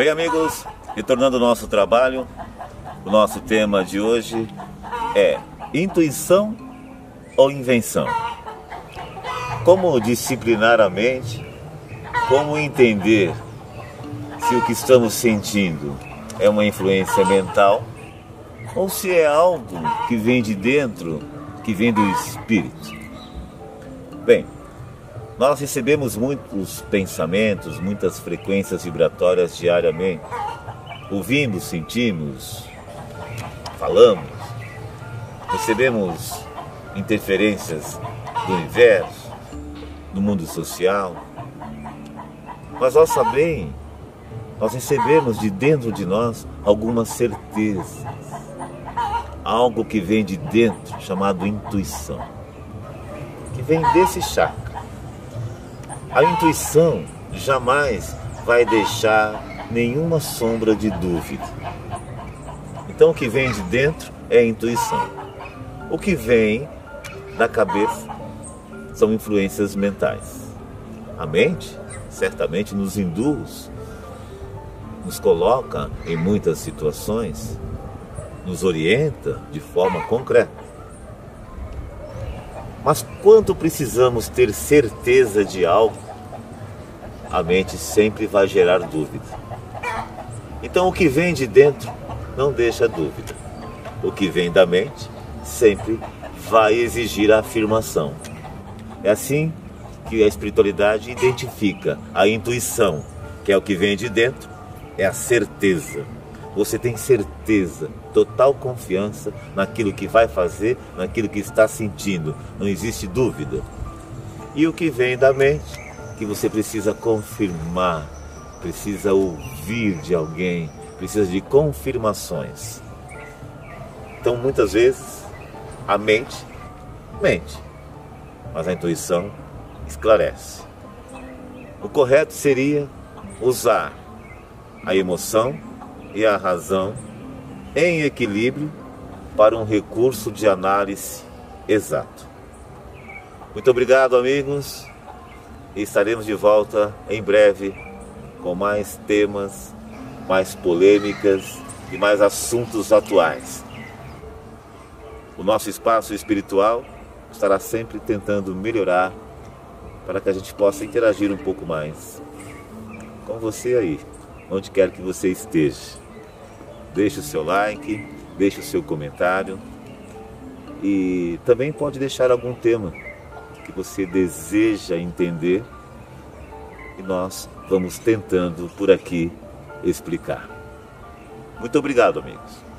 Bem, amigos, retornando ao nosso trabalho, o nosso tema de hoje é intuição ou invenção? Como disciplinar a mente? Como entender se o que estamos sentindo é uma influência mental ou se é algo que vem de dentro, que vem do espírito? Bem, nós recebemos muitos pensamentos, muitas frequências vibratórias diariamente. Ouvimos, sentimos, falamos, recebemos interferências do universo, do mundo social. Mas nós também, nós recebemos de dentro de nós algumas certezas. Algo que vem de dentro, chamado intuição. Que vem desse chakra a intuição jamais vai deixar nenhuma sombra de dúvida. Então o que vem de dentro é a intuição. O que vem da cabeça são influências mentais. A mente certamente nos induz, nos coloca em muitas situações, nos orienta de forma concreta. Mas quando precisamos ter certeza de algo, a mente sempre vai gerar dúvida. Então o que vem de dentro não deixa dúvida. O que vem da mente sempre vai exigir a afirmação. É assim que a espiritualidade identifica a intuição, que é o que vem de dentro, é a certeza. Você tem certeza, total confiança naquilo que vai fazer, naquilo que está sentindo. Não existe dúvida. E o que vem da mente, que você precisa confirmar, precisa ouvir de alguém, precisa de confirmações. Então, muitas vezes, a mente mente, mas a intuição esclarece. O correto seria usar a emoção e a razão em equilíbrio para um recurso de análise exato. Muito obrigado, amigos, e estaremos de volta em breve com mais temas, mais polêmicas e mais assuntos atuais. O nosso espaço espiritual estará sempre tentando melhorar para que a gente possa interagir um pouco mais com você aí, onde quer que você esteja. Deixe o seu like, deixe o seu comentário e também pode deixar algum tema que você deseja entender e nós vamos tentando por aqui explicar. Muito obrigado, amigos.